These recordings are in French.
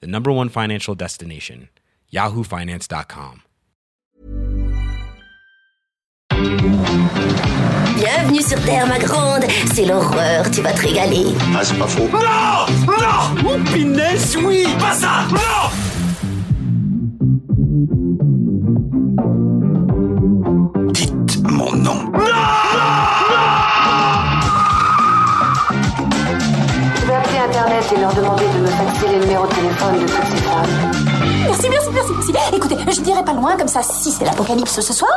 the number one financial destination, yahoofinance.com. Bienvenue sur Terre, ma grande. C'est l'horreur, tu vas te régaler. Ah, c'est pas faux. Non Non Oh, pinesse, oui Pas ça Non Dites mon nom. Je vais appeler Internet et leur demander faxer les numéros de téléphone de toutes ces femmes. Merci, merci, merci, merci. Écoutez, je dirais pas loin, comme ça, si c'est l'apocalypse ce soir,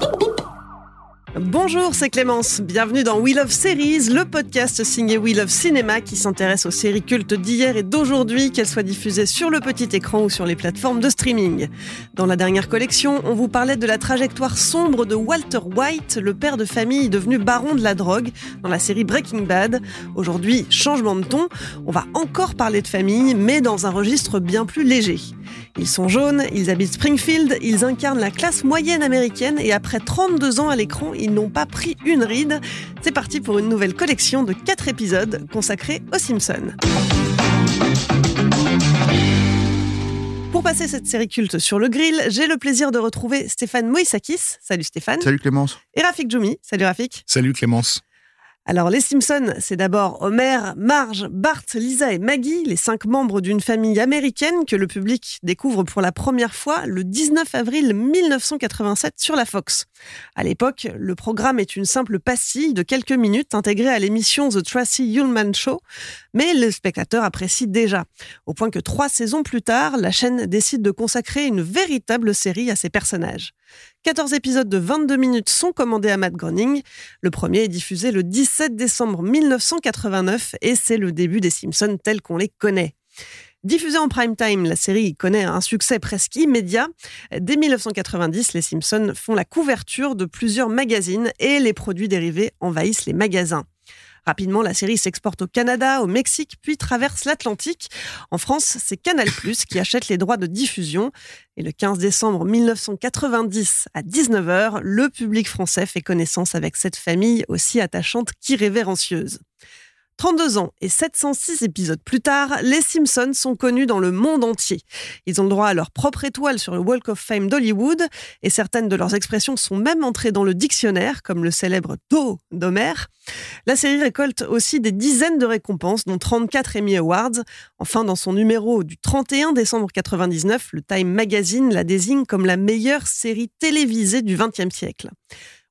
bip bip. Bonjour, c'est Clémence. Bienvenue dans We Love Series, le podcast signé We Love Cinéma qui s'intéresse aux séries cultes d'hier et d'aujourd'hui, qu'elles soient diffusées sur le petit écran ou sur les plateformes de streaming. Dans la dernière collection, on vous parlait de la trajectoire sombre de Walter White, le père de famille devenu baron de la drogue dans la série Breaking Bad. Aujourd'hui, changement de ton, on va encore parler de famille, mais dans un registre bien plus léger. Ils sont jaunes, ils habitent Springfield, ils incarnent la classe moyenne américaine et après 32 ans à l'écran, ils n'ont pas pris une ride. C'est parti pour une nouvelle collection de 4 épisodes consacrés aux Simpsons. Pour passer cette série culte sur le grill, j'ai le plaisir de retrouver Stéphane Moïsakis. Salut Stéphane. Salut Clémence. Et Rafik Djoumi. Salut Rafik. Salut Clémence. Alors, les Simpsons, c'est d'abord Homer, Marge, Bart, Lisa et Maggie, les cinq membres d'une famille américaine que le public découvre pour la première fois le 19 avril 1987 sur la Fox. À l'époque, le programme est une simple pastille de quelques minutes intégrée à l'émission The Tracy Ullman Show, mais le spectateur apprécie déjà, au point que trois saisons plus tard, la chaîne décide de consacrer une véritable série à ses personnages. 14 épisodes de 22 minutes sont commandés à Matt Groening. Le premier est diffusé le 17 décembre 1989 et c'est le début des Simpsons tels qu'on les connaît. Diffusée en prime time, la série connaît un succès presque immédiat. Dès 1990, les Simpsons font la couverture de plusieurs magazines et les produits dérivés envahissent les magasins. Rapidement, la série s'exporte au Canada, au Mexique, puis traverse l'Atlantique. En France, c'est Canal+, qui achète les droits de diffusion. Et le 15 décembre 1990, à 19h, le public français fait connaissance avec cette famille aussi attachante qu'irrévérencieuse. 32 ans et 706 épisodes plus tard, les Simpsons sont connus dans le monde entier. Ils ont le droit à leur propre étoile sur le Walk of Fame d'Hollywood et certaines de leurs expressions sont même entrées dans le dictionnaire, comme le célèbre Do d'Homer. La série récolte aussi des dizaines de récompenses, dont 34 Emmy Awards. Enfin, dans son numéro du 31 décembre 99, le Time Magazine la désigne comme la meilleure série télévisée du XXe siècle.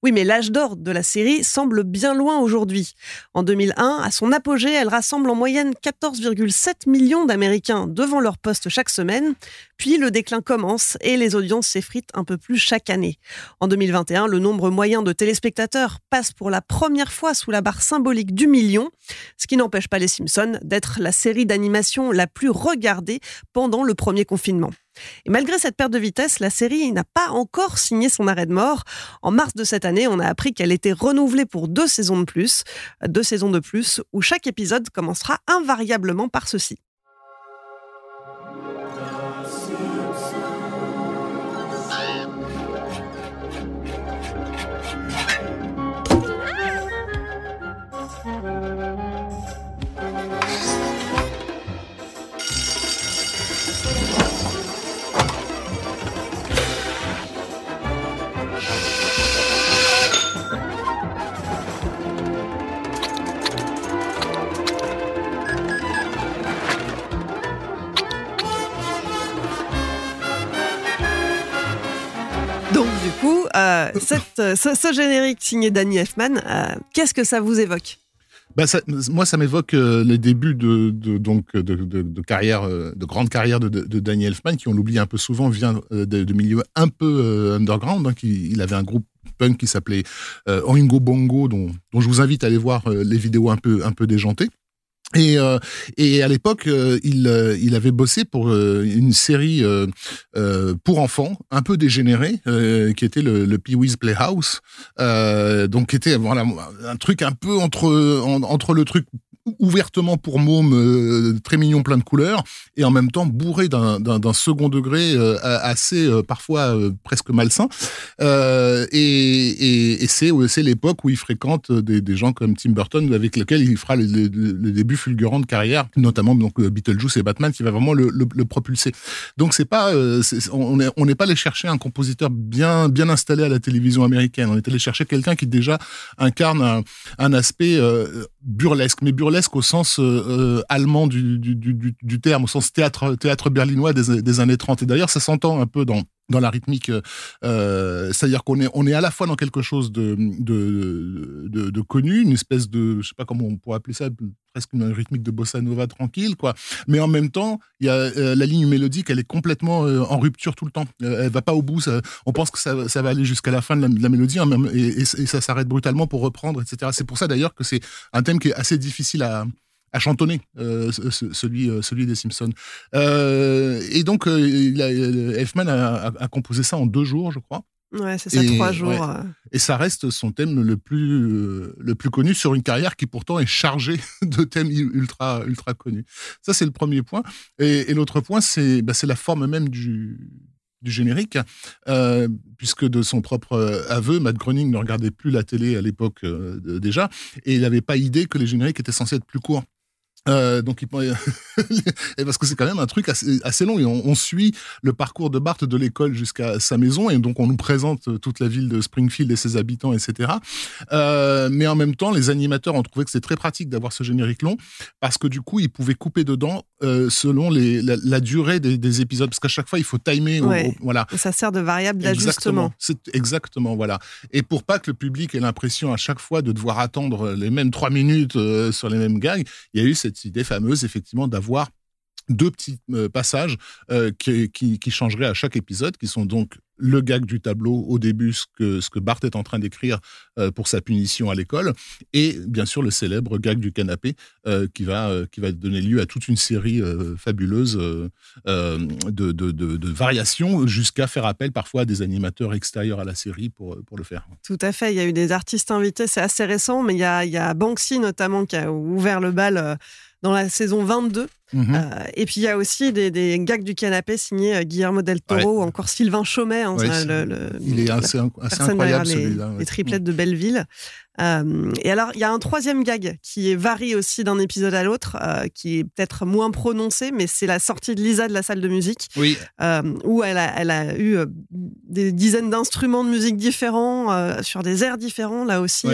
Oui, mais l'âge d'or de la série semble bien loin aujourd'hui. En 2001, à son apogée, elle rassemble en moyenne 14,7 millions d'Américains devant leur poste chaque semaine. Puis le déclin commence et les audiences s'effritent un peu plus chaque année. En 2021, le nombre moyen de téléspectateurs passe pour la première fois sous la barre symbolique du million, ce qui n'empêche pas les Simpsons d'être la série d'animation la plus regardée pendant le premier confinement. Et malgré cette perte de vitesse, la série n'a pas encore signé son arrêt de mort. En mars de cette année, on a appris qu'elle était renouvelée pour deux saisons de plus, deux saisons de plus, où chaque épisode commencera invariablement par ceci. Euh, euh, ce, générique signé Danny Elfman, euh, qu'est-ce que ça vous évoque Bah, moi, ça m'évoque euh, les débuts de, donc de, carrière, de grande carrière de, de, Danny Elfman, qui on l'oublie un peu souvent, vient de, milieux un peu underground. hein, qui- il avait un groupe punk qui s'appelait Oingo Bongo, dont, dont je vous invite à aller voir les vidéos un peu un peu déjantées. Et, euh, et à l'époque, euh, il, euh, il avait bossé pour euh, une série euh, euh, pour enfants, un peu dégénérée, qui était le, le Pee-wee's Playhouse, donc qui était voilà un truc un peu entre en- entre le truc ouvertement pour môme, euh, très mignon, plein de couleurs, et en même temps bourré d'un- second degré euh, assez euh, parfois presque malsain. Et et, c'est l'époque où il fréquente des, gens comme Tim Burton, avec lesquels il fera le, début fulgurant de carrière, notamment donc Beetlejuice et Batman, qui va vraiment le, propulser. Donc c'est pas, c'est- on n'est pas allé chercher un compositeur bien bien installé à la télévision américaine. On est allé chercher quelqu'un qui déjà incarne un, aspect burlesque, mais burlesque au sens euh, euh, allemand du, terme, au sens théâtre berlinois des, des années 30. Et d'ailleurs, ça s'entend un peu dans dans la rythmique, euh, euh, c'est-à-dire qu'on est on est à la fois dans quelque chose de de, connu, une espèce de je sais pas comment on pourrait appeler ça, presque une rythmique de bossa nova tranquille quoi, mais en même temps y a euh, la ligne mélodique, elle est complètement en rupture tout le temps. Elle va pas au bout. on pense que ça, ça va aller jusqu'à la fin de la, mélodie hein, et ça s'arrête brutalement pour reprendre, etc. C'est pour ça d'ailleurs que c'est un thème qui est assez difficile à à chantonner, euh, ce- ce- celui, euh, celui des Simpsons. Euh, et donc, Elfman a, a- a composé ça en deux jours, je crois. Ouais, c'est ça, Et- trois jours. ouais. Et ça reste son thème le plus, le plus connu sur une carrière qui pourtant est chargée de thèmes ultra, ultra connus. Ça, c'est le premier point. Et, et l'autre point, c'est bah, c'est la forme même du, du générique, euh, puisque de son propre aveu, Matt Groening ne regardait plus la télé à l'époque euh, déjà, et il n'avait pas idée que les génériques étaient censés être plus courts. Euh, donc, il, et parce que c'est quand même un truc assez, assez long et on, on suit le parcours de Bart de l'école jusqu'à sa maison et donc on nous présente toute la ville de Springfield et ses habitants, etc. Euh, mais en même temps, les animateurs ont trouvé que c'était très pratique d'avoir ce générique long parce que du coup, ils pouvaient couper dedans euh, selon les, la, la durée des, des épisodes parce qu'à chaque fois, il faut timer. au- Ouais. au- voilà. Et ça sert de variable d'ajustement. Exactement. Exactement voilà. Et pour pas que le public ait l'impression à chaque fois de devoir attendre les mêmes trois minutes sur les mêmes gags, il y a eu cette idée fameuse effectivement d'avoir deux petits euh, passages euh, qui, qui, qui changeraient à chaque épisode, qui sont donc le gag du tableau au début, ce que, ce que Bart est en train d'écrire euh, pour sa punition à l'école, et bien sûr le célèbre gag du canapé euh, qui, va, euh, qui va donner lieu à toute une série fabuleuse de, de, variations, jusqu'à faire appel parfois à des animateurs extérieurs à la série pour, pour le faire. Tout à fait. Il y a eu des artistes invités, c'est assez récent, mais il y a, il y a Banksy notamment qui a ouvert le bal dans la saison 22. Mhm. Euh, et puis il y a aussi des, des gags du canapé signés euh, Guillermo del Toro Ouais. ou encore Sylvain Chaumet. hein, Ouais, ça, c'est- le- le- Il est assez, incroyable les, celui-là. ouais. les triplettes de Belleville. Euh, et alors, il y a un troisième gag qui varie aussi d'un épisode à l'autre, euh, qui est peut-être moins prononcé, mais c'est la sortie de Lisa de la salle de musique, Oui, où elle a, elle a eu des dizaines d'instruments de musique différents, sur des airs différents. Là aussi,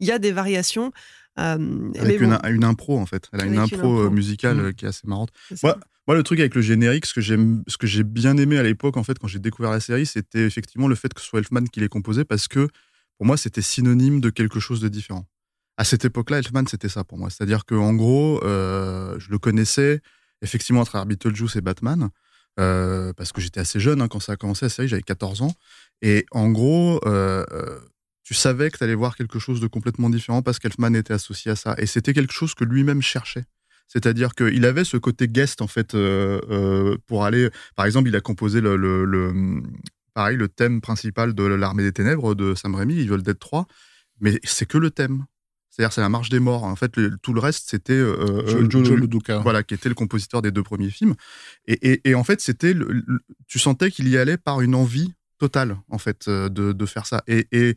il y a des variations. Euh, Avec une, bon, une impro, en fait. Elle a une Avec une impro, euh, impro. musicale Mm. euh, qui est assez marrante. Moi, moi, le truc avec le générique, ce que j'ai bien aimé à l'époque, en fait, quand j'ai découvert la série, c'était effectivement le fait que ce soit Elfman qui l'ait composé, parce que pour moi, c'était synonyme de quelque chose de différent. À cette époque-là, Elfman, c'était ça pour moi. C'est-à-dire que en gros, euh, je le connaissais effectivement à travers Beetlejuice et Batman, euh, parce que j'étais assez jeune hein, quand ça a commencé la série, j'avais 14 ans. Et en gros, euh, tu savais que tu allais voir quelque chose de complètement différent parce qu'Elfman était associé à ça. Et c'était quelque chose que lui-même cherchait. C'est-à-dire qu'il avait ce côté guest, en fait, euh, euh, pour aller. Par exemple, il a composé le, le- le- pareil, le thème principal de L'Armée des Ténèbres de Sam Raimi, Evil Dead 3, mais c'est que le thème. C'est-à-dire, c'est la marche des morts. En fait, le- tout le reste, c'était. euh, Joe, euh, Joe Joe- Luduca. voilà, qui était le compositeur des deux premiers films. Et, et- et en fait, c'était, tu sentais qu'il y allait par une envie totale, en fait, de, de faire ça. Et, et,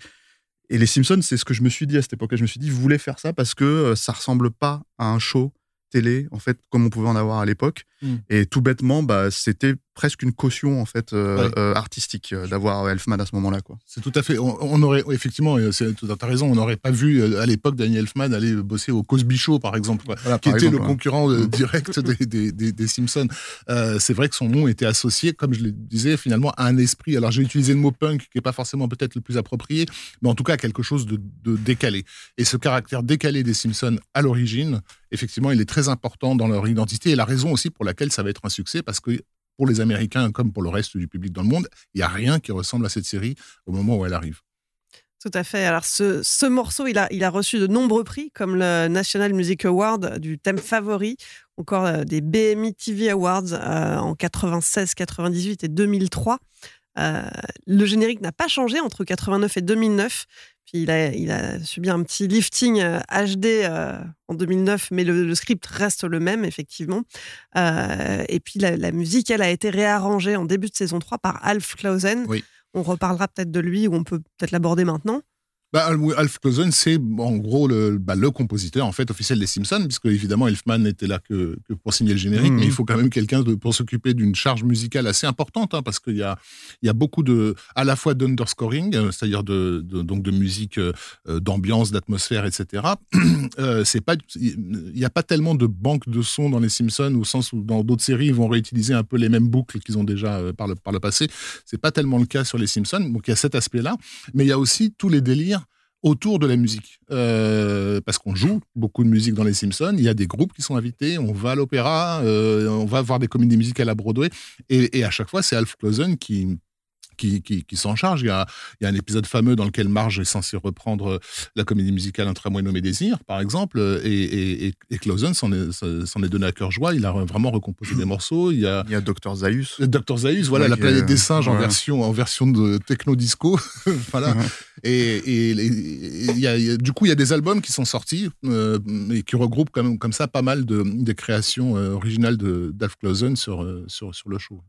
et les Simpsons, c'est ce que je me suis dit à cette époque-là. Je me suis dit, vous voulez faire ça parce que euh, ça ressemble pas à un show télé, en fait, comme on pouvait en avoir à l'époque. Mm. Et tout bêtement, bah, c'était presque une caution, en fait, euh, Ouais. euh, artistique euh, d'avoir Elfman à ce moment-là, quoi. C'est tout à fait. On, on aurait effectivement, c'est tout à raison, on n'aurait pas vu à l'époque Daniel Elfman aller bosser au Cosby Show par exemple, quoi, Voilà, qui par était exemple, le ouais. concurrent euh, Mm. direct des, des, des- des Simpsons. Euh, c'est vrai que son nom était associé, comme je le disais, finalement à un esprit. Alors j'ai utilisé le mot punk, qui est pas forcément peut-être le plus approprié, mais en tout cas quelque chose de, de décalé. Et ce caractère décalé des Simpsons à l'origine, effectivement, il est très important dans leur identité et la raison aussi pour laquelle ça va être un succès, parce que pour les Américains comme pour le reste du public dans le monde, il n'y a rien qui ressemble à cette série au moment où elle arrive. Tout à fait. Alors, ce, ce morceau, il a, il a reçu de nombreux prix, comme le National Music Award du thème favori, encore euh, des BMI TV Awards euh, en 96, 98 et 2003. Euh, le générique n'a pas changé entre 89 et 2009. Puis il a, il a subi un petit lifting euh, HD euh, en 2009, mais le, le script reste le même, effectivement. Euh, et puis la, la musique, elle a été réarrangée en début de saison 3 par Alf Clausen. Oui. On reparlera peut-être de lui, ou on peut peut-être l'aborder maintenant. Bah, Al- Alf Clausen, c'est en gros le, bah, le compositeur en fait officiel des Simpsons, puisque évidemment Elfman n'était là que, que pour signer le générique, mais il faut quand même quelqu'un pour s'occuper d'une charge musicale assez importante, hein, parce qu'il y a, y a beaucoup de, à la fois d'underscoring, euh, c'est-à-dire de, de- donc de musique euh, euh, d'ambiance, d'atmosphère, etc. Euh, c'est pas, il n'y a pas tellement de banque de sons dans les Simpsons au sens où dans d'autres séries ils vont réutiliser un peu les mêmes boucles qu'ils ont déjà euh, par le, par le passé. C'est pas tellement le cas sur les Simpsons, donc il y a cet aspect-là, mais il y a aussi tous les délires autour de la musique. Euh, parce qu'on joue beaucoup de musique dans les Simpsons, il y a des groupes qui sont invités, on va à l'opéra, euh, on va voir des comédies musicales à Broadway, et, et à chaque fois, c'est Alf Clausen qui, qui, qui, qui s'en charge. Il y, a, il y a un épisode fameux dans lequel Marge est censé reprendre la comédie musicale Un tramway nommé Désir, par exemple, et, et, et, et Clausen s'en est, donné à cœur joie. Il a vraiment recomposé des morceaux. Il y a Il y a Dr Zaius. Dr Zaius, voilà, Ouais, la planète des singes en version en version de techno disco, voilà. Ouais. Et, y a- y du coup, il y a des albums qui sont sortis euh, et qui regroupent comme, comme ça pas mal de des créations euh, originales de d'Alf Clausen sur, euh, sur sur le show.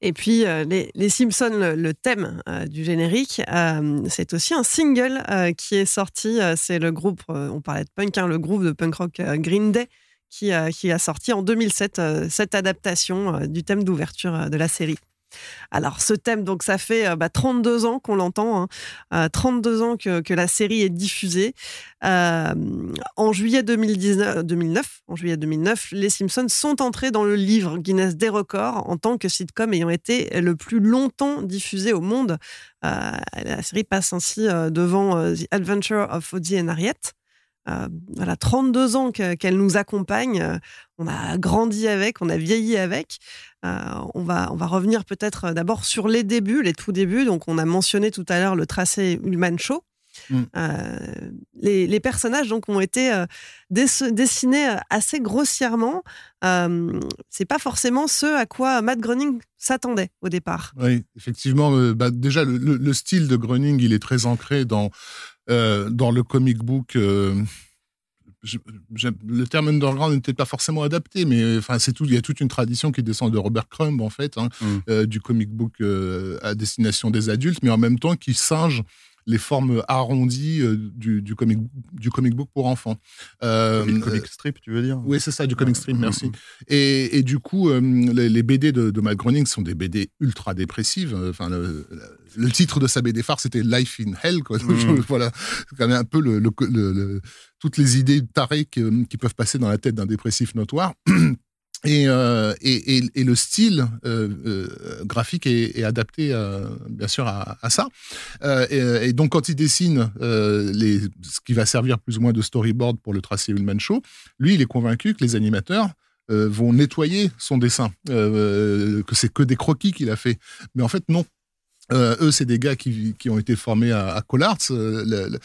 Et puis, euh, les, Simpsons, le, thème euh, du générique, euh, c'est aussi un single qui est sorti. c'est le groupe, on parlait de punk, hein, le groupe de punk rock Green Day, qui, a sorti en 2007 euh, cette adaptation du thème d'ouverture de la série. Alors, ce thème, donc, ça fait euh, bah, 32 ans qu'on l'entend, hein, euh, 32 ans que, la série est diffusée. Euh, en juillet 2019, 2009, en juillet 2009, les Simpsons sont entrés dans le livre Guinness des records en tant que sitcom ayant été le plus longtemps diffusé au monde. Euh, la série passe ainsi euh, devant euh, The Adventure of Ozzy and Harriet. Euh, voilà, 32 ans que- qu'elle nous accompagne. On a grandi avec, on a vieilli avec. Euh, on, va, on va revenir peut-être euh, d'abord sur les débuts, les tout débuts. Donc, on a mentionné tout à l'heure le tracé Ullman Show. Mm. Euh, les, les personnages donc ont été euh, dess- dessinés assez grossièrement. Euh, c'est pas forcément ce à quoi Matt Groening s'attendait au départ. Oui, effectivement. bah, déjà, le, le- le style de Groening, il est très ancré dans dans le comic book. Je- le terme underground n'était pas forcément adapté, mais euh, enfin c'est tout. Il y a toute une tradition qui descend de Robert Crumb en fait, hein, Mm. euh, du comic book euh, à destination des adultes, mais en même temps qui singe les formes arrondies euh, du, du comic du comic book pour enfants. Euh, Comic, comic strip, tu veux dire? Oui, c'est ça, du comic strip, Mm, merci. mm. Et, et du coup, euh, les, les BD de, de Matt Groening sont des BD ultra dépressives. Enfin, le, le titre de sa BD phare, c'était Life in Hell. Quoi. Mm. voilà, c'est quand même un peu le, le- le- le- toutes les idées tarées qui peuvent passer dans la tête d'un dépressif notoire. Et, euh, et, le style euh, euh, graphique est, adapté, bien sûr, à, ça. Et, donc, quand il dessine les, ce qui va servir plus ou moins de storyboard pour le tracé Ullman Show, lui, il est convaincu que les animateurs vont nettoyer son dessin, que c'est que des croquis qu'il a fait. Mais en fait, non. Euh, eux, c'est des gars qui, qui ont été formés à, à Collards, euh, le, le-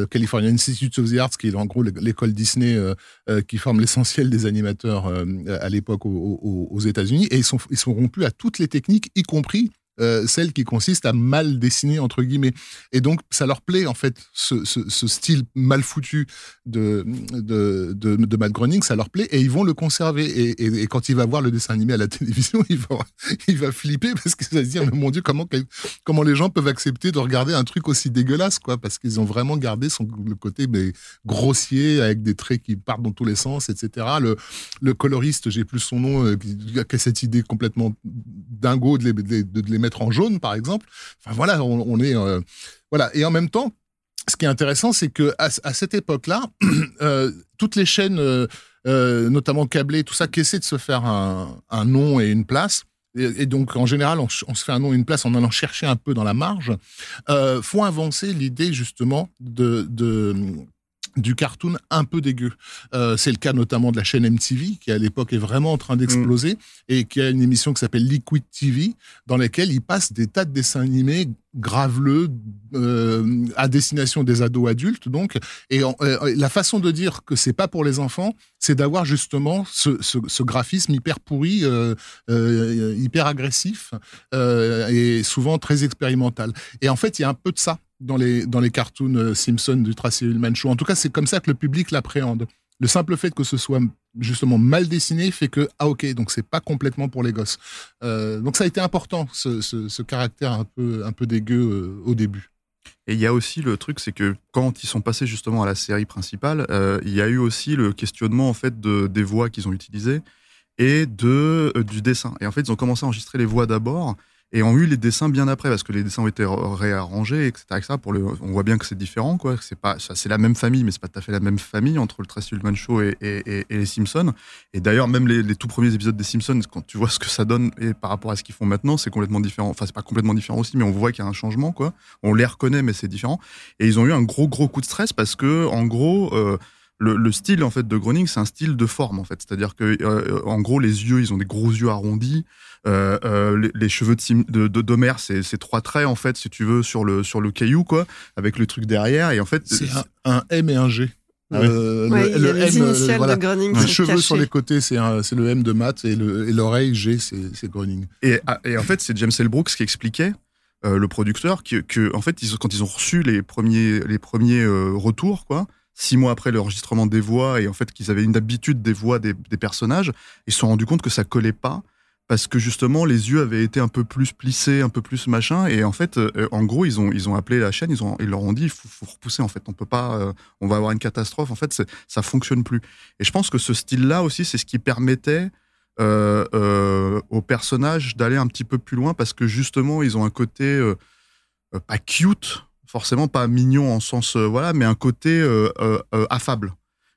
le California Institute of the Arts, qui est en gros l'école Disney euh, euh, qui forme l'essentiel des animateurs euh, à l'époque aux, aux- aux États-Unis. Et ils sont, ils sont rompus à toutes les techniques, y compris euh, celles qui consistent à mal dessiner, entre guillemets. Et donc, ça leur plaît, en fait, ce, style mal foutu de, de, de, Matt Groening, ça leur plaît, et ils vont le conserver. Et, quand il va voir le dessin animé à la télévision, il va, il va flipper parce qu'il va se dire, mon Dieu, comment, comment les gens peuvent accepter de regarder un truc aussi dégueulasse, quoi, parce qu'ils ont vraiment gardé son, le côté mais, grossier, avec des traits qui partent dans tous les sens, etc. Le, coloriste, j'ai plus son nom, euh, qui a cette idée complètement dingo de de de les mettre en jaune, par exemple. Enfin voilà, on, est euh, voilà. Et en même temps, ce qui est intéressant, c'est que à, cette époque-là, euh, toutes les chaînes, euh, notamment câblées, tout ça, qui essaient de se faire un, nom et une place. Et, donc, en général, on, on se fait un nom et une place en allant chercher un peu dans la marge. Font avancer l'idée justement de, de du cartoon un peu dégueu. Euh, c'est le cas notamment de la chaîne MTV, qui à l'époque est vraiment en train d'exploser, et qui a une émission qui s'appelle Liquid TV, dans laquelle il passe des tas de dessins animés graveleux euh, à destination des ados adultes. Donc, et euh, la façon de dire que c'est pas pour les enfants, c'est d'avoir justement ce, graphisme hyper pourri, euh, euh, hyper agressif, et souvent très expérimental. Et en fait, il y a un peu de ça dans les, dans les cartoons Simpson du Tracy Ullman Show. En tout cas, c'est comme ça que le public l'appréhende. Le simple fait que ce soit justement mal dessiné fait que, ah ok, donc c'est pas complètement pour les gosses. Euh, donc ça a été important, ce, ce- caractère un peu, un peu dégueu euh, au début. Et il y a aussi le truc, c'est que quand ils sont passés justement à la série principale, euh, il y a eu aussi le questionnement en fait de, des voix qu'ils ont utilisées et de du dessin. Et en fait, ils ont commencé à enregistrer les voix d'abord et ont eu les dessins bien après parce que les dessins ont été réarrangés, etc. etc. pour le, on voit bien que c'est différent, quoi. C'est pas, c'est la même famille, mais c'est pas tout à fait la même famille entre le Tracy Ullman Show et, les Simpsons. Et d'ailleurs, même les, les tout premiers épisodes des Simpsons, quand tu vois ce que ça donne par rapport à ce qu'ils font maintenant, c'est complètement différent. Enfin, c'est pas complètement différent aussi, mais on voit qu'il y a un changement, quoi. On les reconnaît, mais c'est différent. Et ils ont eu un gros, gros coup de stress parce que, en gros, euh, le, le style en fait de Groening, c'est un style de forme en fait. C'est-à-dire que, euh, en gros, les yeux, ils ont des gros yeux arrondis. Euh, euh, les, les cheveux de, Sim- de, de d'Homer, c'est, trois traits en fait, si tu veux, sur le sur le caillou, quoi, avec le truc derrière. Et en fait, C'est un, un M et un G. Ah. Euh, Ouais, les M, euh, initiales voilà. de Groening Les qui sont cheveux sur les côtés, c'est le M de Matt et le- et l'oreille G, c'est Groening. Et, ah, et en fait, c'est James L. Brooks qui expliquait, euh, le producteur, que, que, en fait, ils, quand ils ont reçu les premiers, les premiers euh, retours, quoi, six mois après l'enregistrement des voix, et en fait qu'ils avaient une habitude des voix des, des personnages, ils se sont rendus compte que ça collait pas. Parce que justement, les yeux avaient été un peu plus plissés, un peu plus machin, et en fait, euh, en gros, ils ont, ils ont appelé la chaîne, ils, ont, ils leur ont dit, il faut, repousser, en fait, on peut pas, euh, on va avoir une catastrophe, en fait, ça fonctionne plus. Et je pense que ce style-là aussi, c'est ce qui permettait euh, euh, aux personnages d'aller un petit peu plus loin parce que justement ils ont un côté euh, euh, pas cute forcément pas mignon en sens euh, voilà mais un côté euh, euh, euh, affable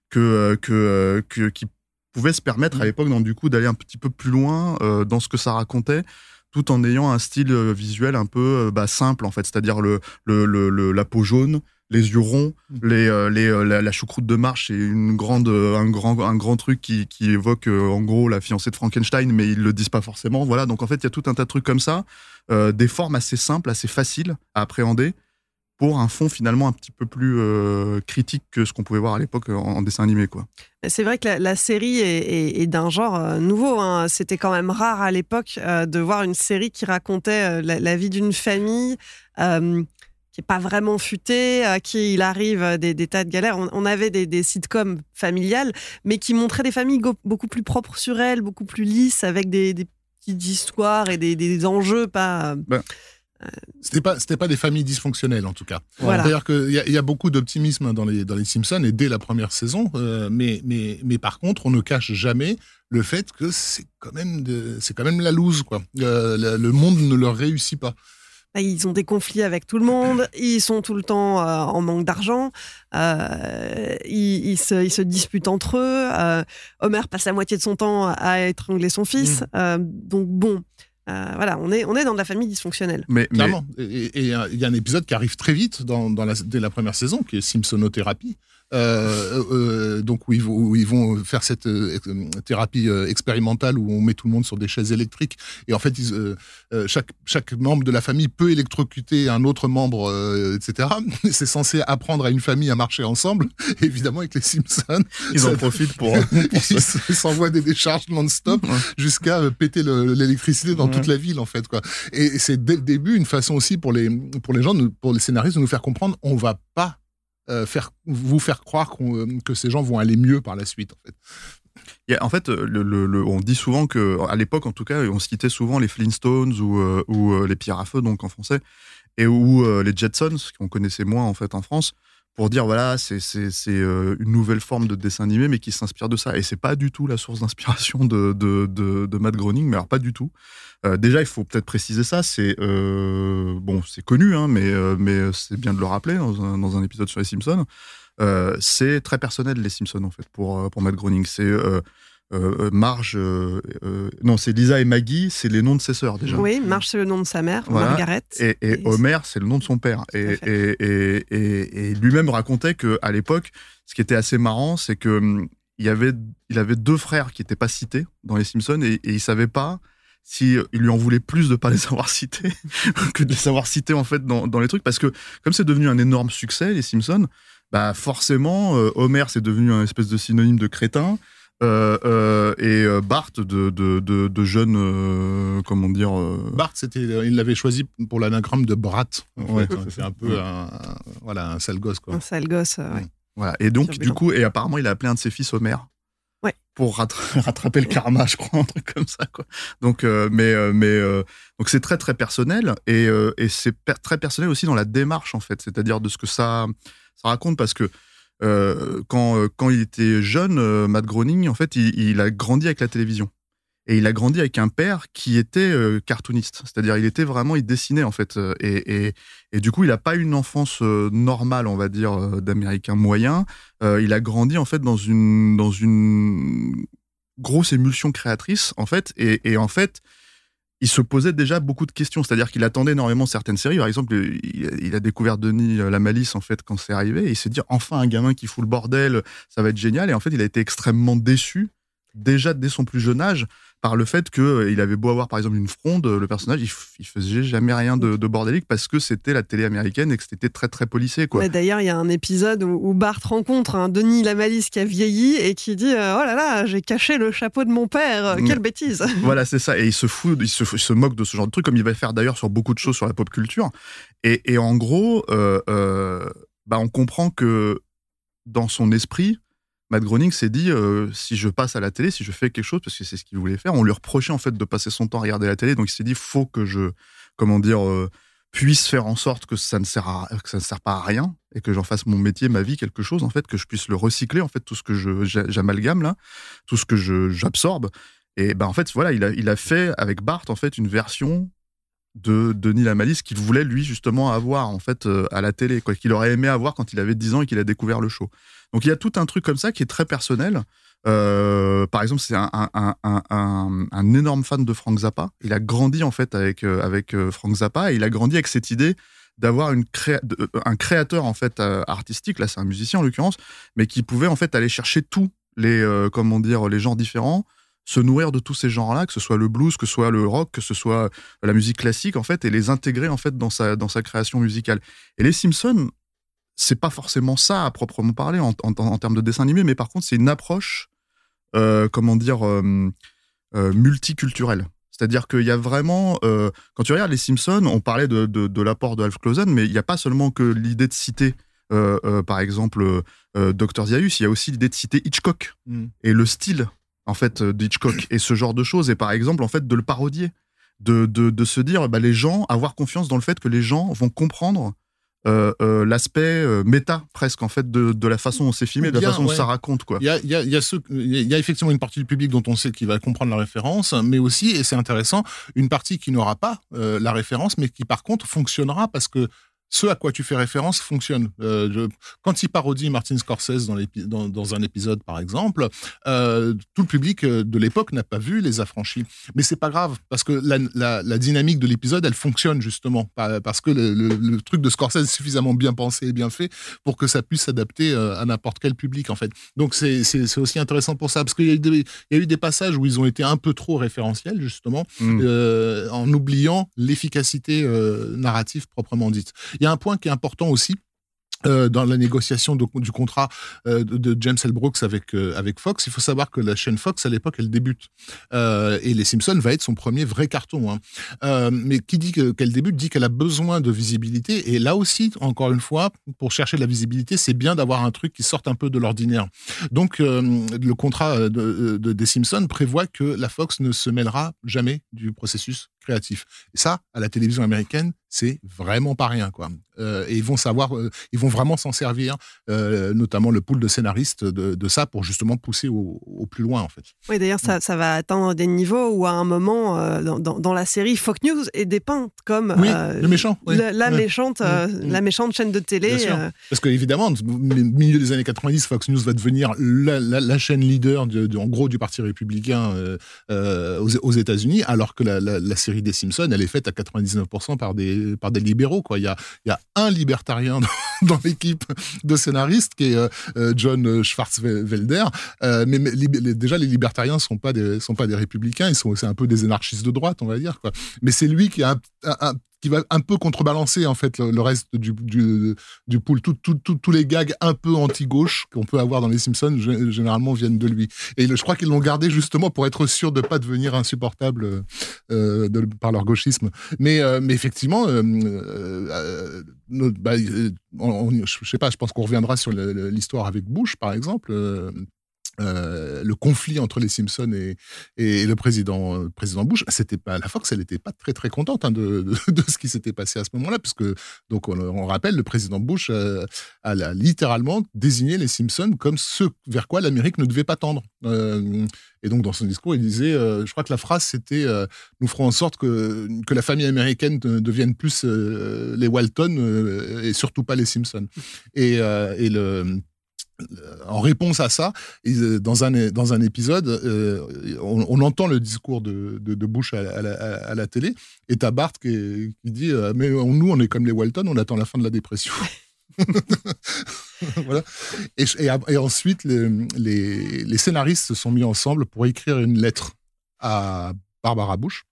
que euh, que, euh, que qui pouvait se permettre à l'époque donc du coup d'aller un petit peu plus loin euh, dans ce que ça racontait tout en ayant un style euh, visuel un peu euh, bah, simple en fait. C'est-à-dire le, le, le- le- la peau jaune les yeux ronds, les, les, euh, la, la choucroute de marche, c'est une grande, un grand, un grand truc qui, qui évoque en gros la fiancée de Frankenstein, mais ils le disent pas forcément. Voilà, donc en fait il y a tout un tas de trucs comme ça, euh, des formes assez simples, assez faciles à appréhender, pour un fond finalement un petit peu plus euh, critique que ce qu'on pouvait voir à l'époque en, en dessin animé, quoi. C'est vrai que la, la série est, est- est d'un genre euh, nouveau. hein. C'était quand même rare à l'époque euh, de voir une série qui racontait la, la vie d'une famille qui est pas vraiment futée, à qui il arrive des, des tas de galères. On, on avait des, des sitcoms familiales, mais qui montraient des familles beaucoup plus propres sur elles, beaucoup plus lisses, avec des, des petites histoires et des, enjeux pas. euh, C'était pas, c'était pas des familles dysfonctionnelles en tout cas. Voilà. D'ailleurs y, il y a beaucoup d'optimisme dans les, dans les Simpsons et dès la première saison, euh, mais, mais, mais par contre, on ne cache jamais le fait que c'est quand même, de- c'est quand même la loose quoi. Euh, le, le monde ne leur réussit pas. Bah, Ils ont des conflits avec tout le monde, ils sont tout le temps euh, en manque d'argent, euh, ils, ils se, ils se disputent entre eux. Homer passe la moitié de son temps à étrangler son fils. euh, donc bon, euh, voilà, on est, on est dans de la famille dysfonctionnelle. Mais, Clairement. Et euh, il y a un épisode qui arrive très vite dans, dans la, dès la première saison, qui est Simpsonothérapie. Euh, euh, donc où ils, vont, où ils vont faire cette euh, euh, thérapie euh, expérimentale où on met tout le monde sur des chaises électriques et en fait ils, euh, euh, chaque, chaque membre de la famille peut électrocuter un autre membre euh, etc c'est censé apprendre à une famille à marcher ensemble évidemment avec les Simpsons ils en profitent pour. pour se- ils s'envoient des décharges non-stop Ouais. jusqu'à euh, péter le- l'électricité dans Ouais. toute la ville en fait quoi. Et c'est dès le début une façon aussi pour les pour les gens, pour les scénaristes de nous faire comprendre, on va pas euh, faire vous faire croire euh, que ces gens vont aller mieux par la suite en fait. En fait, le, le- le- on dit souvent que, à l'époque en tout cas, on citait souvent les Flintstones ou, euh, ou euh, les Pierres à feu, donc en français, et ou euh, les Jetsons, qu'on connaissait moins en fait en France, pour dire voilà, c'est euh, une nouvelle forme de dessin animé, mais qui s'inspire de ça. Et c'est pas du tout la source d'inspiration de, de, de, Matt Groening, mais alors pas du tout. Euh, déjà, il faut peut-être préciser ça. C'est euh, bon, c'est connu, hein, mais mais c'est bien de le rappeler dans un, dans un épisode sur les Simpsons. C'est très personnel les Simpsons en fait pour pour Matt Groening. C'est euh, euh, Marge, euh, euh, non, c'est Lisa et Maggie, c'est les noms de ses sœurs déjà. Oui, Marge, c'est le nom de sa mère, Voilà. Margaret. Et, et Et- Homer, c'est le nom de son père. Et, lui-même racontait que à l'époque, ce qui était assez marrant, c'est que hum, il avait, il avait deux frères qui n'étaient pas cités dans les Simpsons et, il savait pas si il lui en voulait plus de pas les avoir cités que de les avoir cités en fait dans, dans les trucs parce que comme c'est devenu un énorme succès les Simpsons, bah forcément Homer c'est devenu un espèce de synonyme de crétin. Euh, euh, et euh, Bart de, de, de, de jeune, euh, comment dire, euh, Bart, c'était, il l'avait choisi pour l'anagramme de Brat. en Ouais. fait. C'est un peu un, un- voilà, un sale gosse. Quoi. Un sale gosse, euh, ouais. Voilà. Et donc, du coup, et apparemment, il a appelé un de ses fils Homer. Ouais. Pour rattra- rattraper le karma, je crois, un truc comme ça, quoi. Donc, euh, mais, euh, mais, euh, donc c'est très, très personnel. Et, euh, et c'est per- très personnel aussi dans la démarche, en fait. C'est-à-dire de ce que ça, ça raconte, parce que euh, quand, euh, quand il était jeune, euh, Matt Groening, en fait, il, a grandi avec la télévision. Et il a grandi avec un père qui était cartooniste. C'est-à-dire, il était vraiment, il dessinait, en fait. Et, et, et du coup, il n'a pas une enfance normale, on va dire, d'américain moyen. Il a grandi, en fait, dans une, dans une grosse émulsion créatrice, en fait. Et, et en fait, il se posait déjà beaucoup de questions. C'est-à-dire qu'il attendait énormément certaines séries. Par exemple, il, a découvert Denis euh, la malice, en fait, quand c'est arrivé. Et il s'est dit, enfin, un gamin qui fout le bordel, ça va être génial. Et en fait, il a été extrêmement déçu, déjà dès son plus jeune âge, par le fait qu'il avait beau avoir, par exemple, une fronde, le personnage, il, il faisait jamais rien de, de bordélique parce que c'était la télé américaine et que c'était très, très policé, quoi. D'ailleurs, il y a un épisode où, où Bart rencontre un Denis Lamalisse qui a vieilli et qui dit euh, Oh là là, j'ai caché le chapeau de mon père, euh, quelle Mm. bêtise Voilà, c'est ça. Et il se fout, il se, il se moque de ce genre de truc, comme il va faire d'ailleurs sur beaucoup de choses sur la pop culture. Et, et en gros, euh, euh, bah, on comprend que dans son esprit, Matt Groening s'est dit euh, si je passe à la télé, si je fais quelque chose, parce que c'est ce qu'il voulait faire, on lui reprochait en fait de passer son temps à regarder la télé. Donc il s'est dit faut que je, comment dire, euh, puisse faire en sorte que ça ne sert à, que ça ne sert pas à rien et que j'en fasse mon métier, ma vie, quelque chose en fait, que je puisse le recycler en fait tout ce que je j'a- j'amalgame là, tout ce que j'absorbe. Et ben en fait voilà, il a il a fait avec Bart en fait une version de Denis la malice qu'il voulait lui justement avoir en fait euh, à la télé quoi qu'il aurait aimé avoir quand il avait 10 ans et qu'il a découvert le show. Donc il y a tout un truc comme ça qui est très personnel. Euh, par exemple, c'est un, un, énorme fan de Frank Zappa. Il a grandi en fait avec euh, avec Frank Zappa et il a grandi avec cette idée d'avoir une un créateur en fait artistique. Là, c'est un musicien en l'occurrence, mais qui pouvait en fait aller chercher tous les comment dire les genres différents, se nourrir de tous ces genres-là, que ce soit le blues, que ce soit le rock, que ce soit la musique classique en fait, et les intégrer en fait dans sa dans sa création musicale. Et les Simpsons, c'est pas forcément ça à proprement parler en, en- en termes de dessin animé, mais par contre c'est une approche, euh, comment dire, euh, euh, multiculturelle. C'est-à-dire qu'il y a vraiment, quand tu regardes les Simpsons, on parlait de, de, de l'apport de Alf Clausen, mais il n'y a pas seulement que l'idée de citer, euh, euh, par exemple, euh, Dr. Zaius, il y a aussi l'idée de citer Hitchcock Mm. et le style en fait euh, d'Hitchcock et ce genre de choses et par exemple en fait de le parodier de, de, de se dire bah, les gens avoir confiance dans le fait que les gens vont comprendre euh, euh, l'aspect euh, méta presque en fait de, de la façon dont c'est filmé de la façon dont ouais. ça raconte quoi Il y a, y a- y y a effectivement une partie du public dont on sait qu'il va comprendre la référence, mais aussi, et c'est intéressant, une partie qui n'aura pas la référence, mais qui par contre fonctionnera parce que ce à quoi tu fais référence fonctionne. Euh, je- quand il parodie Martin Scorsese dans, l'épi- dans, dans un épisode, par exemple, euh, tout le public euh, de l'époque n'a pas vu Les Affranchis. Mais c'est pas grave, parce que la, la- la dynamique de l'épisode, elle fonctionne justement, pa- parce que le, le- le truc de Scorsese est suffisamment bien pensé et bien fait pour que ça puisse s'adapter à n'importe quel public, en fait. Donc c'est aussi intéressant pour ça, parce qu'il y, a eu des- il y a eu des passages où ils ont été un peu trop référentiels, justement, Mm. euh, en oubliant l'efficacité narrative proprement dite. Il y a un point qui est important aussi. euh, dans la négociation du contrat euh, de, James L. Brooks avec, euh, avec Fox, il faut savoir que la chaîne Fox, à l'époque, elle débute. Et Les Simpsons va être son premier vrai carton. hein. Mais qui dit que- qu'elle débute dit qu'elle a besoin de visibilité. Et là aussi, encore une fois, pour chercher de la visibilité, c'est bien d'avoir un truc qui sorte un peu de l'ordinaire. Donc, le contrat de, de- des Simpsons prévoit que la Fox ne se mêlera jamais du processus créatif. Et ça, à la télévision américaine, c'est vraiment pas rien, quoi. Euh, et ils vont savoir, euh, ils vont vraiment s'en servir, euh, notamment le pool de scénaristes de, de ça pour justement pousser au, au, plus loin, en fait. Oui, d'ailleurs, ça, ça, va atteindre des niveaux où à un moment dans, la série, Fox News est dépeinte comme oui, le méchant, oui. la, la oui. méchante, la méchante chaîne de télé. Parce qu'évidemment, au milieu des années 90, Fox News va devenir la, la, la chaîne leader, de, de, en gros, du parti républicain aux, aux États-Unis, alors que la, série des Simpsons, elle est faite à 99% par des par des libéraux. Quoi. Il, y a, il y a un libertarien dans, l'équipe de scénaristes qui est euh, John Schwarzwelder. Euh, mais, mais déjà, les libertariens ne sont, pas des, sont pas des républicains, ils sont un peu des anarchistes de droite, on va dire. Quoi. Mais c'est lui qui a un, un, qui va un peu contrebalancer en fait le, reste du, du, du pool. Tous tout, tout, tous les gags un peu anti-gauche qu'on peut avoir dans les Simpsons généralement viennent de lui. Et je crois qu'ils l'ont gardé justement pour être sûr de ne pas devenir insupportable euh, par leur gauchisme. Mais, euh, mais effectivement, euh, euh, bah, je sais pas, je pense qu'on reviendra sur l'histoire avec Bush par exemple. Euh, le conflit entre les Simpsons et, le président, euh, président Bush, c'était pas la Fox, elle n'était pas très très contente hein, de, de, de, ce qui s'était passé à ce moment-là, parce que donc on, rappelle, le président Bush euh, a, littéralement désigné les Simpsons comme ce vers quoi l'Amérique ne devait pas tendre. Et donc dans son discours, il disait, je crois que la phrase c'était "Nous ferons en sorte que que la famille américaine devienne plus les Walton et surtout pas les Simpsons." Et le en réponse à ça, dans un, dans un épisode, euh, on, entend le discours de, Bush à, la, télé, et t'as Bart qui, qui dit euh, Mais nous, on est comme les Walton, on attend la fin de la dépression. voilà. Et, ensuite, les, scénaristes se sont mis ensemble pour écrire une lettre à Barbara Bush.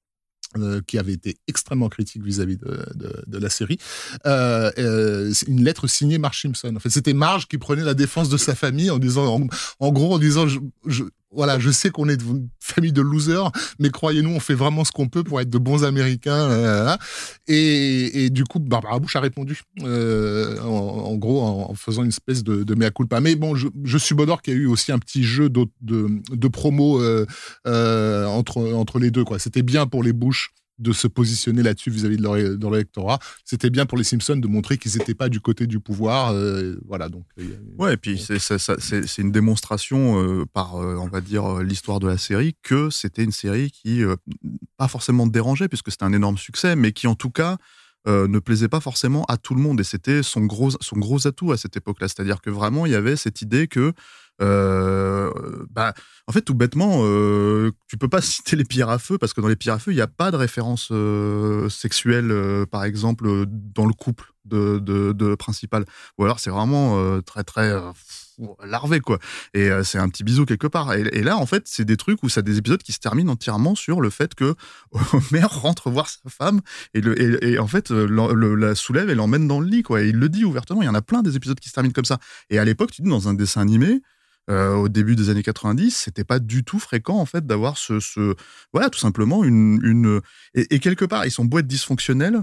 Euh, qui avait été extrêmement critique vis-à-vis -vis de, de, de, la série, euh, euh, une lettre signée Marge Simpson. En fait, c'était Marge qui prenait la défense de sa famille en disant, en, en gros, en disant, je, je, voilà, je sais qu'on est une famille de losers, mais croyez-nous, on fait vraiment ce qu'on peut pour être de bons Américains. Euh, et, et, du coup, Barbara Bush a répondu, euh, en, gros, en, faisant une espèce de, mea culpa. Mais bon, je, je subodore qu'il y a eu aussi un petit jeu de, de, promo euh, euh, entre, entre les deux. C'était bien pour les Bush de se positionner là-dessus vis-à-vis de leur, de leur électorat. C'était bien pour les Simpsons de montrer qu'ils n'étaient pas du côté du pouvoir. Euh, voilà, donc. Euh, ouais, et puis c'est une démonstration euh, par, euh, on va dire, l'histoire de la série que c'était une série qui, pas forcément dérangeait, puisque c'était un énorme succès, mais qui en tout cas ne plaisait pas forcément à tout le monde. Et c'était son gros, son gros atout à cette époque-là. C'est-à-dire que vraiment, il y avait cette idée que euh, bah, en fait, tout bêtement, euh, tu peux pas citer les pierres à feu parce que dans les pierres à feu, il n'y a pas de référence euh, sexuelle, euh, par exemple, dans le couple de, principal. Ou alors, c'est vraiment très, très larvé, quoi. Et c'est un petit bisou quelque part. Et, là, en fait, c'est des trucs où ça des épisodes qui se terminent entièrement sur le fait que Homer rentre voir sa femme et, en fait, la soulève et l'emmène dans le lit, quoi. Et il le dit ouvertement. Il y en a plein des épisodes qui se terminent comme ça. Et à l'époque, tu dis dans un dessin animé, euh, au début des années 90, c'était pas du tout fréquent en fait d'avoir ce, voilà, tout simplement une, et, quelque part ils sont beaux être dysfonctionnels,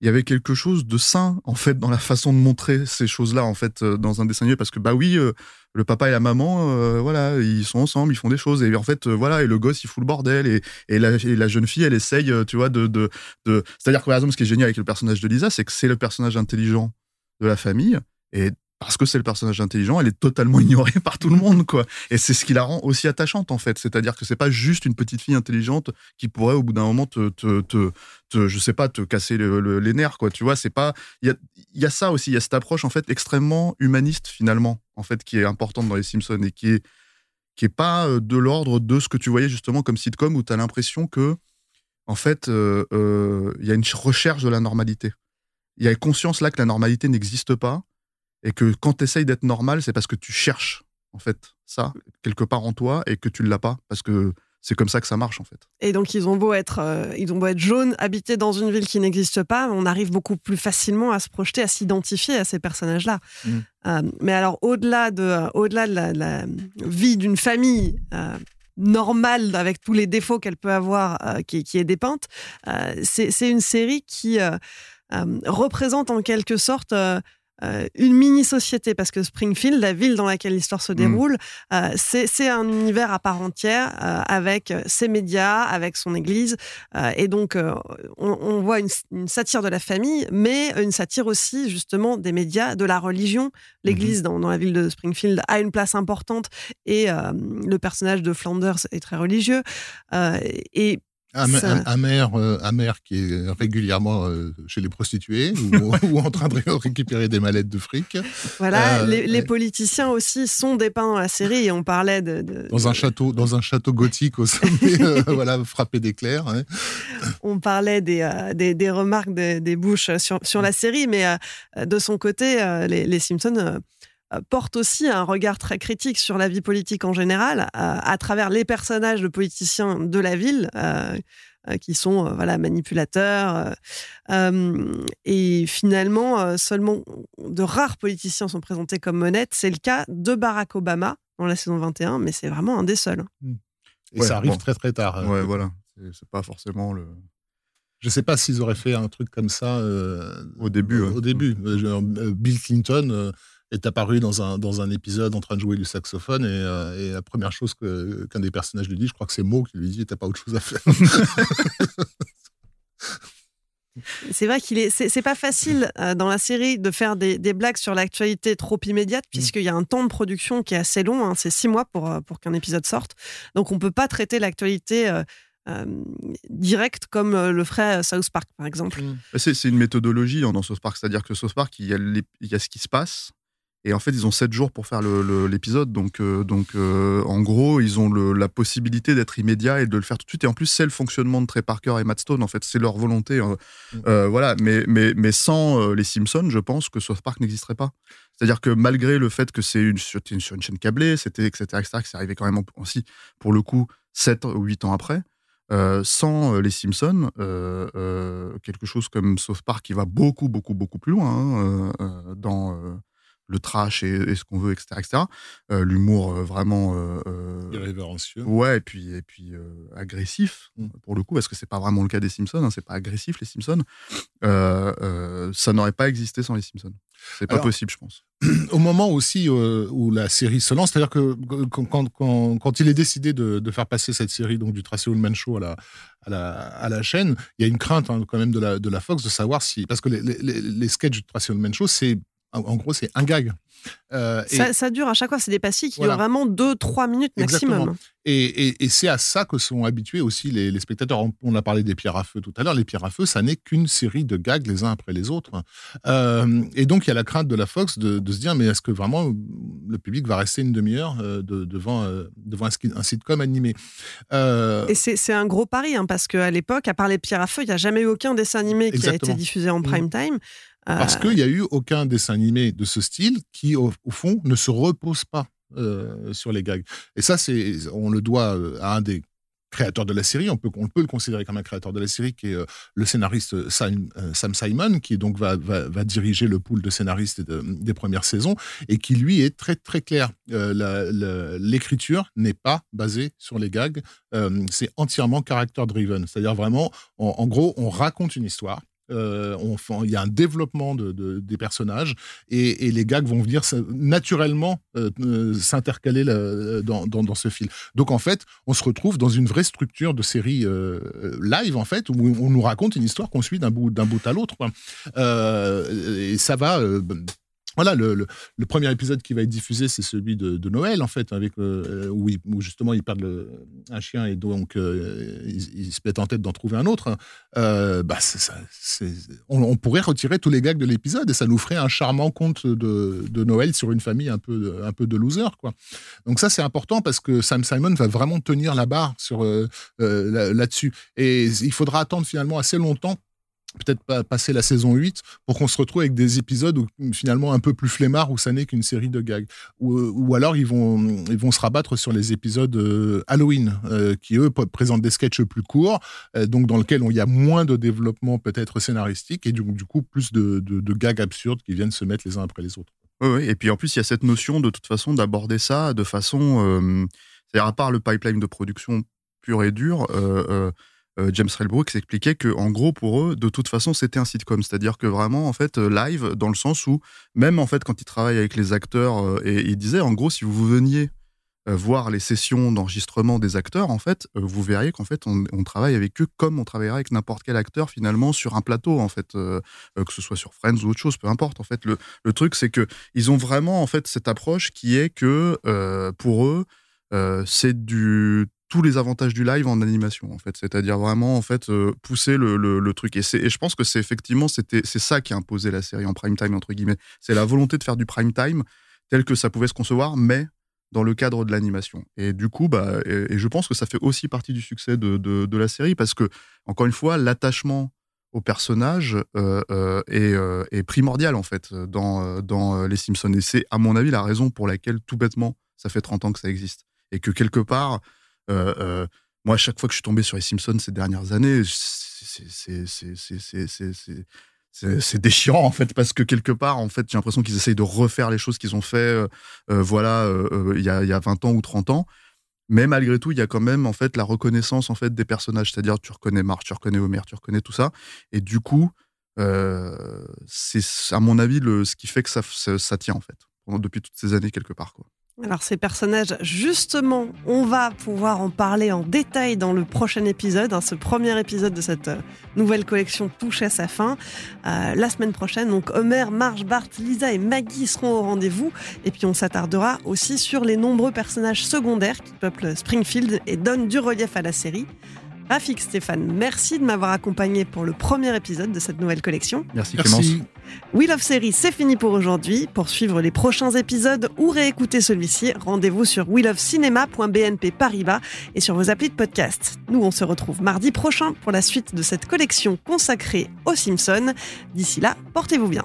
il y avait quelque chose de sain en fait dans la façon de montrer ces choses-là en fait euh, dans un dessin animé parce que bah oui, euh, le papa et la maman, voilà, ils sont ensemble, ils font des choses et en fait voilà et le gosse il fout le bordel et, et, la, jeune fille elle essaye, tu vois, de... c'est-à-dire que par exemple ce qui est génial avec le personnage de Lisa, c'est que c'est le personnage intelligent de la famille et parce que c'est le personnage intelligent, elle est totalement ignorée par tout le monde, quoi. Et c'est ce qui la rend aussi attachante, en fait. C'est-à-dire que c'est pas juste une petite fille intelligente qui pourrait, au bout d'un moment, te, je sais pas, te casser le, le, les nerfs, quoi. Tu vois, c'est pas, il y a, ça aussi, il y a cette approche, en fait, extrêmement humaniste, finalement, en fait, qui est importante dans les Simpsons et qui est, qui est pas euh, de l'ordre de ce que tu voyais justement comme sitcom où tu as l'impression que, en fait, il euh, euh, y a une recherche de la normalité. Il y a conscience là que la normalité n'existe pas et que quand tu essayes d'être normal, c'est parce que tu cherches en fait ça quelque part en toi et que tu ne l'as pas parce que c'est comme ça que ça marche en fait. Et donc ils ont beau être, euh, ils ont beau être jaunes, habités dans une ville qui n'existe pas, on arrive beaucoup plus facilement à se projeter, à s'identifier à ces personnages-là. Mm. Euh, mais alors au-delà de, euh, au-delà de la, la vie d'une famille. Euh, normale avec tous les défauts qu'elle peut avoir, qui, qui, est dépeinte, c'est une série qui représente en quelque sorte euh, une mini-société, parce que Springfield, la ville dans laquelle l'histoire se déroule, euh, c'est c'est un univers à part entière, euh, avec ses médias, avec son église. euh, et donc, euh, on, on voit une, une satire de la famille, mais une satire aussi, justement, des médias, de la religion. L'église dans, dans la ville de Springfield a une place importante, et euh, le personnage de Flanders est très religieux. Euh, et Ça- maire, euh, maire qui est régulièrement euh, chez les prostituées ou, ou en train de ré- récupérer des mallettes de fric voilà, Euh, les, politiciens aussi sont dépeints dans la série, et on parlait de... de- dans un château, dans un château gothique au sommet, voilà, frappé d'éclairs. hein. on parlait des, des, des remarques de- des Bush sur, sur la série, mais de son côté, les, les Simpsons euh, portent aussi un regard très critique sur la vie politique en général, euh, à travers les personnages de politiciens de la ville. euh, qui sont euh, voilà manipulateurs euh, et finalement euh, seulement de rares politiciens sont présentés comme honnêtes c'est le cas de Barack Obama dans la saison 21 mais c'est vraiment un des seuls hein. Et Ouais, ça arrive bon. très très tard. Ouais, voilà. C'est pas forcément le. Je sais pas s'ils auraient fait un truc comme ça euh, Au début, Au, ouais. au début, euh, Bill Clinton euh, est apparu dans un, dans un épisode en train de jouer du saxophone et, euh, et la première chose que- qu'un des personnages lui dit, je crois que c'est Mo qui lui dit, t'as pas autre chose à faire. C'est vrai qu'il est, c'est, c'est pas facile euh, dans la série de faire des, des blagues sur l'actualité trop immédiate, puisqu'il y a un temps de production qui est assez long. hein, c'est six mois pour, euh, pour qu'un épisode sorte. Donc on peut pas traiter l'actualité euh, euh, directe comme le ferait South Park, par exemple. C'est c'est une méthodologie hein, dans South Park, c'est-à-dire que South Park, il y, a les- il y a ce qui se passe, et en fait, ils ont 7 jours pour faire l'épisode, donc, euh, donc euh, en gros, ils ont le- la possibilité d'être immédiat et de le faire tout de suite. Et en plus, c'est le fonctionnement de Trey Parker et Matt Stone, en fait, c'est leur volonté. euh, euh, voilà, mais, mais, mais sans les Simpsons, je pense que South Park n'existerait pas. C'est-à-dire que malgré le fait que c'est une, sur une chaîne câblée, c'était etc., etc., que c'est arrivé quand même aussi, pour le coup, 7 ou 8 ans après, euh, sans euh, les Simpsons, euh, quelque chose comme South Park qui va beaucoup, beaucoup, beaucoup plus loin hein, dans le trash et, et ce qu'on veut, etc., etc. Euh, L'humour euh, vraiment. euh, Irrévérencieux. Ouais, et puis, et puis euh, agressif, Mm. pour le coup, parce que c'est pas vraiment le cas des Simpsons, hein, c'est pas agressif les Simpsons. Ça n'aurait pas existé sans les Simpsons. C'est pas Alors- possible, je pense. Au moment aussi où la série se lance, c'est-à-dire que quand, quand, quand, il est décidé de, de faire passer cette série donc du Tracy Ullman Show à la, à la, à la chaîne, il y a une crainte hein, quand même de la, de la Fox de savoir si... Parce que les, les, les- sketchs du Tracy Ullman Show, c'est... En gros, c'est un gag. Euh, et- Ça, dure à chaque fois, c'est des pastilles qui Voilà. durent vraiment 2-3 minutes maximum. Exactement. Et, et- et c'est à ça que sont habitués aussi les, les spectateurs. On, on a parlé des pierres à feu tout à l'heure. Les pierres à feu, ça n'est qu'une série de gags les uns après les autres. Euh, et donc, il y a la crainte de la Fox de, de se dire, mais est-ce que vraiment le public va rester une demi-heure euh, de- devant, devant un, sitcom animé? Et c'est un gros pari, hein, parce qu'à l'époque, à part les pierres à feu, il n'y a jamais eu aucun dessin animé qui a été diffusé en Mhm. prime time. Euh, Parce qu'il n'y a eu aucun dessin animé de ce style qui, au, au fond, ne se repose pas euh, sur les gags. Et ça, c'est, on le doit euh, à un des créateurs de la série. On peut, on peut le considérer comme un créateur de la série, qui est euh, le scénariste Sam, euh, Sam Simon, qui donc va, va, va diriger le pool de scénaristes de- des premières saisons, et qui lui est très très clair. Euh, la- la- L'écriture n'est pas basée sur les gags, euh, c'est entièrement character driven. C'est-à-dire vraiment, en- en gros, on raconte une histoire. Euh, il y a un développement de, de- des personnages et, les gags vont venir naturellement euh, euh, s'intercaler dans, ce fil. Donc en fait, on se retrouve dans une vraie structure de série live en fait où on nous raconte une histoire qu'on suit d'un bout d'un bout à l'autre. et ça va. Euh, voilà, le, premier épisode qui va être diffusé, c'est celui de, Noël, en fait, avec, euh, où, il- justement ils perdent le- un chien et donc euh, ils, ils se mettent en tête d'en trouver un autre. Euh, bah, ça, on, pourrait retirer tous les gags de l'épisode et ça nous ferait un charmant conte de, Noël sur une famille un peu, de- un peu de loser. Quoi. Donc ça, c'est important parce que Sam Simon va vraiment tenir la barre sur, euh, euh, là- là-dessus. et il faudra attendre finalement assez longtemps peut-être pas passer la saison 8 pour qu'on se retrouve avec des épisodes finalement un peu plus flemmards où ça n'est qu'une série de gags ou, ou alors ils vont ils vont se rabattre sur les épisodes euh, Halloween euh, qui eux présentent des sketchs plus courts euh, donc dans lesquels on- il y a moins de développement peut-être scénaristique et du, du coup plus de, de- gags absurdes qui viennent se mettre les uns après les autres Oui, oui. Et puis en plus, il y a cette notion de toute façon d'aborder ça de façon. C'est-à-dire, à part le pipeline de production pur et dur, James Rel Brooks expliquait que, en gros, pour eux, de toute façon, c'était un sitcom. C'est-à-dire que vraiment, en fait, euh, live, dans le sens où, même en fait, quand ils travaillent avec les acteurs, euh, et il disait, en gros, si vous veniez euh, voir les sessions d'enregistrement des acteurs, en fait, euh, vous verriez qu'en fait, on, travaille avec eux comme on travaillerait avec n'importe quel acteur finalement sur un plateau, en fait, euh, euh, que ce soit sur Friends ou autre chose, peu importe. En fait, le, le truc, c'est que ils ont vraiment en fait cette approche qui est que euh, pour eux, euh, c'est du tous les avantages du live en animation en fait. C'est-à-dire vraiment en fait euh, pousser le, le, truc. Et, et je pense que c'est effectivement c'était c'est ça qui a imposé la série en prime time entre guillemets. C'est la volonté de faire du prime time tel que ça pouvait se concevoir mais dans le cadre de l'animation. Et du coup bah et, je pense que ça fait aussi partie du succès de, de, la série parce que encore une fois l'attachement au personnage euh, euh, est, primordial en fait dans, dans les Simpsons. Et c'est à mon avis la raison pour laquelle tout bêtement ça fait 30 ans que ça existe. Et que quelque part moi, à chaque fois que je suis tombé sur les Simpsons ces dernières années, c'est- déchirant en fait parce que quelque part en fait j'ai l'impression qu'ils essayent de refaire les choses qu'ils ont fait euh, euh, voilà euh, euh, il y, a, y a 20 ans ou 30 ans. Mais malgré tout il y a quand même en fait la reconnaissance en fait des personnages. C'est-à-dire tu reconnais Marge tu reconnais Homer tu reconnais tout ça. Et du coup euh, c'est à mon avis le, ce qui fait que ça, tient en fait depuis toutes ces années quelque part. Alors ces personnages, justement, on va pouvoir en parler en détail dans le prochain épisode. hein. ce premier épisode de cette euh, nouvelle collection touche à sa fin. Euh, la semaine prochaine, donc Homer, Marge, Bart, Lisa et Maggie seront au rendez-vous. Et puis on s'attardera aussi sur les nombreux personnages secondaires qui peuplent Springfield et donnent du relief à la série. Rafik Stéphane, merci de m'avoir accompagné pour le premier épisode de cette nouvelle collection. Merci, Clémence. Wheel of Series, c'est fini pour aujourd'hui. Pour suivre les prochains épisodes ou réécouter celui-ci, rendez-vous sur Paribas et sur vos applis de podcast. Nous, on se retrouve mardi prochain pour la suite de cette collection consacrée aux Simpsons. D'ici là, portez-vous bien.